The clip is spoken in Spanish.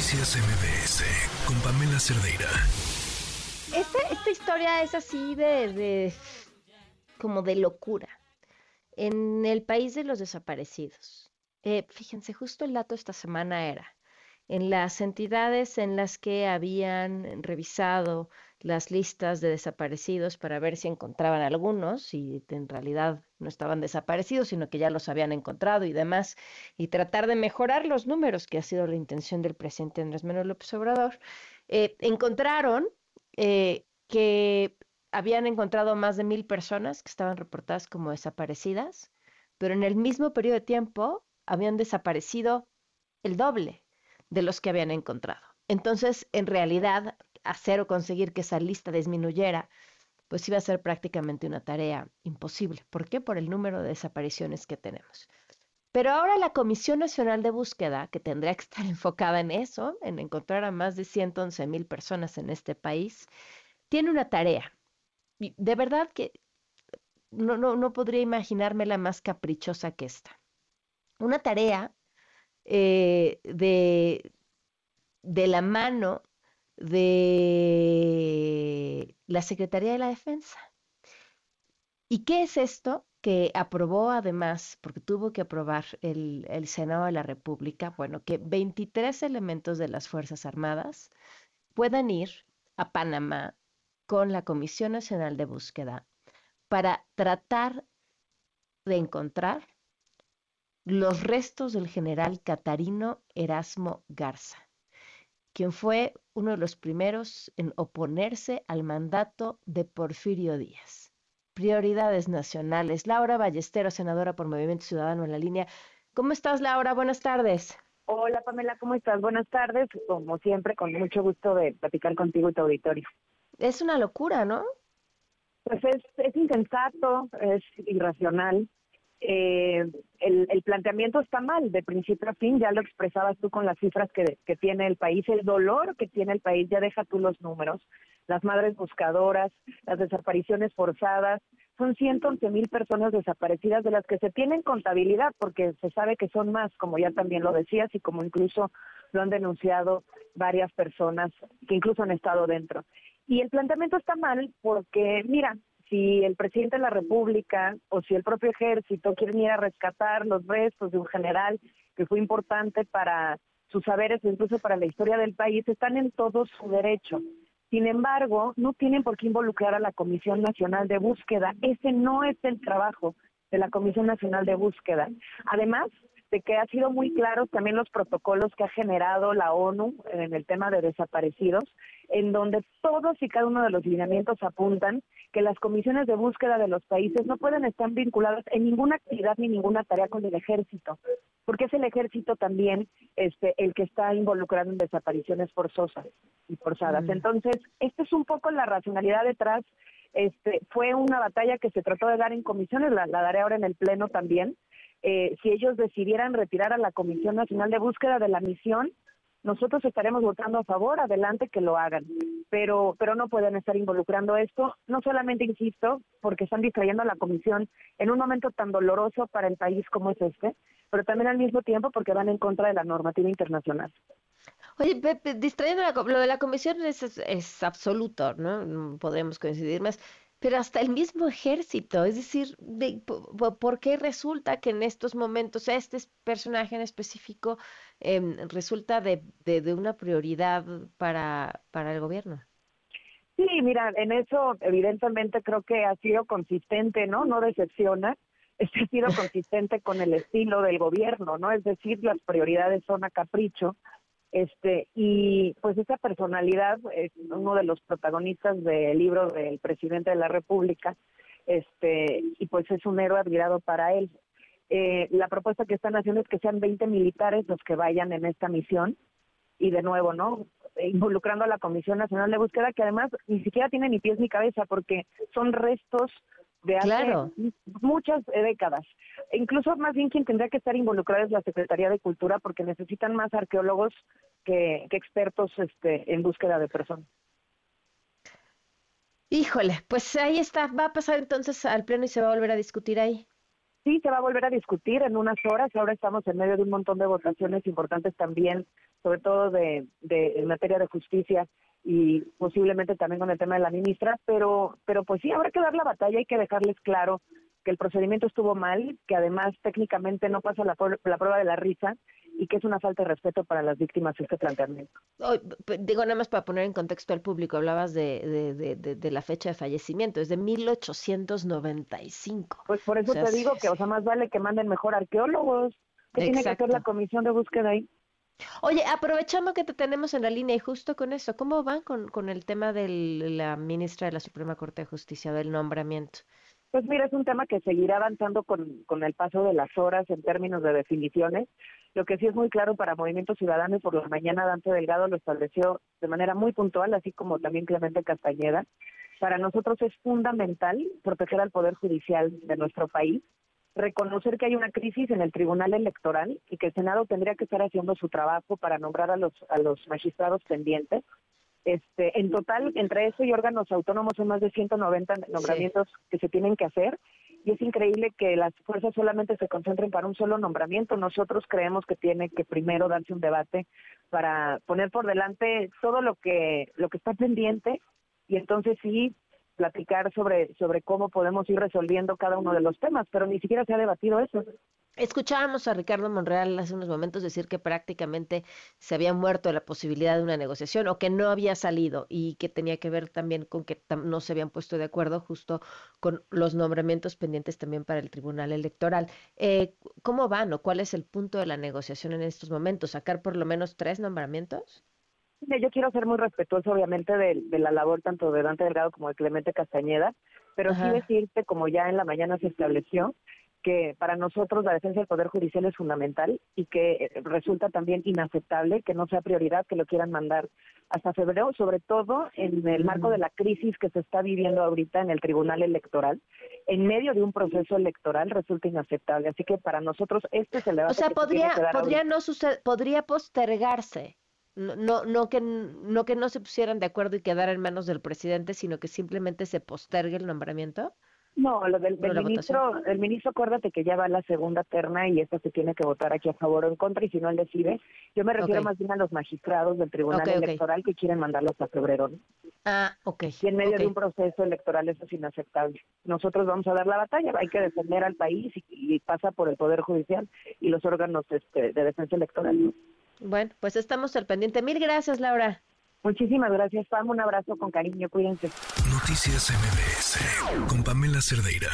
Noticias MBS con Pamela Cerdeira. Esta, historia es así de, como de locura. En el país de los desaparecidos. Eh, fíjense, justo el dato esta semana era en las entidades en las que habían revisado las listas de desaparecidos para ver si encontraban algunos y en realidad no estaban desaparecidos, sino que ya los habían encontrado y demás, y tratar de mejorar los números, que ha sido la intención del presidente Andrés Manuel López Obrador, eh, encontraron eh, que habían encontrado más de mil personas que estaban reportadas como desaparecidas, pero en el mismo periodo de tiempo habían desaparecido el doble de los que habían encontrado. Entonces, en realidad, hacer o conseguir que esa lista disminuyera, pues iba a ser prácticamente una tarea imposible. ¿Por qué? Por el número de desapariciones que tenemos. Pero ahora la Comisión Nacional de Búsqueda, que tendría que estar enfocada en eso, en encontrar a más de 111 mil personas en este país, tiene una tarea. De verdad que no, no, no podría imaginarme la más caprichosa que esta. Una tarea eh, de, de la mano de la Secretaría de la Defensa. ¿Y qué es esto? que aprobó además, porque tuvo que aprobar el, el, Senado de la República, bueno, que 23 elementos de las Fuerzas Armadas puedan ir a Panamá con la Comisión Nacional de Búsqueda para tratar de encontrar los restos del general Catarino Erasmo Garza quien fue uno de los primeros en oponerse al mandato de Porfirio Díaz. Prioridades nacionales. Laura Ballesteros, senadora por Movimiento Ciudadano en la línea. ¿Cómo estás, Laura? Buenas tardes. Hola, Pamela, ¿cómo estás? Buenas tardes. Como siempre, con mucho gusto de platicar contigo y tu auditorio. Es una locura, ¿no? Pues es, es insensato, es irracional eh, el, el, planteamiento está mal de principio a fin, ya lo expresabas tú con las cifras que, que, tiene el país, el dolor que tiene el país, ya deja tú los números, las madres buscadoras, las desapariciones forzadas, son 111 mil personas desaparecidas de las que se tienen contabilidad, porque se sabe que son más, como ya también lo decías y como incluso lo han denunciado varias personas que incluso han estado dentro. Y el planteamiento está mal porque, mira, si el presidente de la República o si el propio ejército quieren ir a rescatar los restos de un general que fue importante para sus saberes, incluso para la historia del país, están en todo su derecho. Sin embargo, no tienen por qué involucrar a la Comisión Nacional de Búsqueda. Ese no es el trabajo de la Comisión Nacional de Búsqueda. Además, de que ha sido muy claro también los protocolos que ha generado la ONU en el tema de desaparecidos, en donde todos y cada uno de los lineamientos apuntan que las comisiones de búsqueda de los países no pueden estar vinculadas en ninguna actividad ni ninguna tarea con el ejército, porque es el ejército también este el que está involucrado en desapariciones forzosas y forzadas. Mm. Entonces, esta es un poco la racionalidad detrás. Este fue una batalla que se trató de dar en comisiones, la daré ahora en el pleno también eh, si ellos decidieran retirar a la Comisión Nacional de Búsqueda de la misión, nosotros estaremos votando a favor, adelante que lo hagan, pero pero no pueden estar involucrando esto, no solamente insisto, porque están distrayendo a la comisión en un momento tan doloroso para el país como es este, pero también al mismo tiempo porque van en contra de la normativa internacional. Oye, Pepe, distrayendo lo de la comisión es, es, absoluto, ¿no? Podemos coincidir más pero hasta el mismo ejército, es decir, ¿por qué resulta que en estos momentos este personaje en específico em, resulta de, de, una prioridad para, para el gobierno? Sí, mira, en eso evidentemente creo que ha sido consistente, ¿no? No decepciona, ha sido consistente con el estilo del gobierno, ¿no? Es decir, las prioridades son a capricho este, y pues esa personalidad es uno de los protagonistas del libro del presidente de la República, este, y pues es un héroe admirado para él. Eh, la propuesta que están haciendo es que sean 20 militares los que vayan en esta misión, y de nuevo, ¿no? Involucrando a la Comisión Nacional de Búsqueda, que además ni siquiera tiene ni pies ni cabeza, porque son restos de hace muchas décadas. Incluso más bien quien tendría que estar involucrado es la Secretaría de Cultura porque necesitan más arqueólogos que, expertos este, en búsqueda de personas. Híjole, pues ahí está, va a pasar entonces al pleno y se va a volver a discutir ahí. Sí, se va a volver a discutir en unas horas. Ahora estamos en medio de un montón de votaciones importantes también, sobre todo de, de en materia de justicia y posiblemente también con el tema de la ministra, pero, pero pues sí, habrá que dar la batalla, hay que dejarles claro que el procedimiento estuvo mal, que además técnicamente no pasa la, la prueba de la risa y que es una falta de respeto para las víctimas este planteamiento. digo nada más para poner en contexto al público, hablabas de, de, de, de la fecha de fallecimiento, es de 1895. Pues por eso te digo que, o sea, más vale que manden mejor arqueólogos. ¿Qué tiene que hacer la comisión de búsqueda ahí? Oye, aprovechando que te tenemos en la línea y justo con eso, ¿cómo van con, con el tema de la ministra de la Suprema Corte de Justicia, del nombramiento? Pues mira, es un tema que seguirá avanzando con, con el paso de las horas en términos de definiciones. Lo que sí es muy claro para Movimiento Ciudadano y por la mañana Dante Delgado lo estableció de manera muy puntual, así como también Clemente Castañeda. Para nosotros es fundamental proteger al Poder Judicial de nuestro país, reconocer que hay una crisis en el Tribunal Electoral y que el Senado tendría que estar haciendo su trabajo para nombrar a los, a los magistrados pendientes. Este, en total, entre eso y órganos autónomos son más de 190 nombramientos que se tienen que hacer. Y es increíble que las fuerzas solamente se concentren para un solo nombramiento. Nosotros creemos que tiene que primero darse un debate para poner por delante todo lo que lo que está pendiente. Y entonces sí platicar sobre sobre cómo podemos ir resolviendo cada uno de los temas, pero ni siquiera se ha debatido eso. Escuchábamos a Ricardo Monreal hace unos momentos decir que prácticamente se había muerto la posibilidad de una negociación o que no había salido y que tenía que ver también con que no se habían puesto de acuerdo justo con los nombramientos pendientes también para el Tribunal Electoral. Eh, ¿Cómo van o cuál es el punto de la negociación en estos momentos? ¿Sacar por lo menos tres nombramientos? Yo quiero ser muy respetuoso, obviamente, de, la labor tanto de Dante Delgado como de Clemente Castañeda, pero sí decirte, como ya en la mañana se estableció, que para nosotros la defensa del Poder Judicial es fundamental y que eh, resulta también inaceptable que no sea prioridad que lo quieran mandar hasta febrero, sobre todo en el marco de la crisis que se está viviendo ahorita en el Tribunal Electoral. En medio de un proceso electoral resulta inaceptable. Así que para nosotros este es el debate. O sea, podría, podría, no suceder, podría postergarse. No, no, que, no que no se pusieran de acuerdo y quedara en manos del presidente, sino que simplemente se postergue el nombramiento. No, lo del, ministro, el ministro, acuérdate que ya va la segunda terna y esto se tiene que votar aquí a favor o en contra y si no él decide. Yo me refiero más bien a los magistrados del Tribunal Electoral que quieren mandarlos a febrero. Ah, ok. Y en medio de un proceso electoral eso es inaceptable. Nosotros vamos a dar la batalla, hay que defender al país y, pasa por el Poder Judicial y los órganos este, de defensa electoral. Bueno, pues estamos al pendiente. Mil gracias, Laura. Muchísimas gracias, Pam. Un abrazo con cariño. Cuídense. Noticias MBS con Pamela Cerdeira.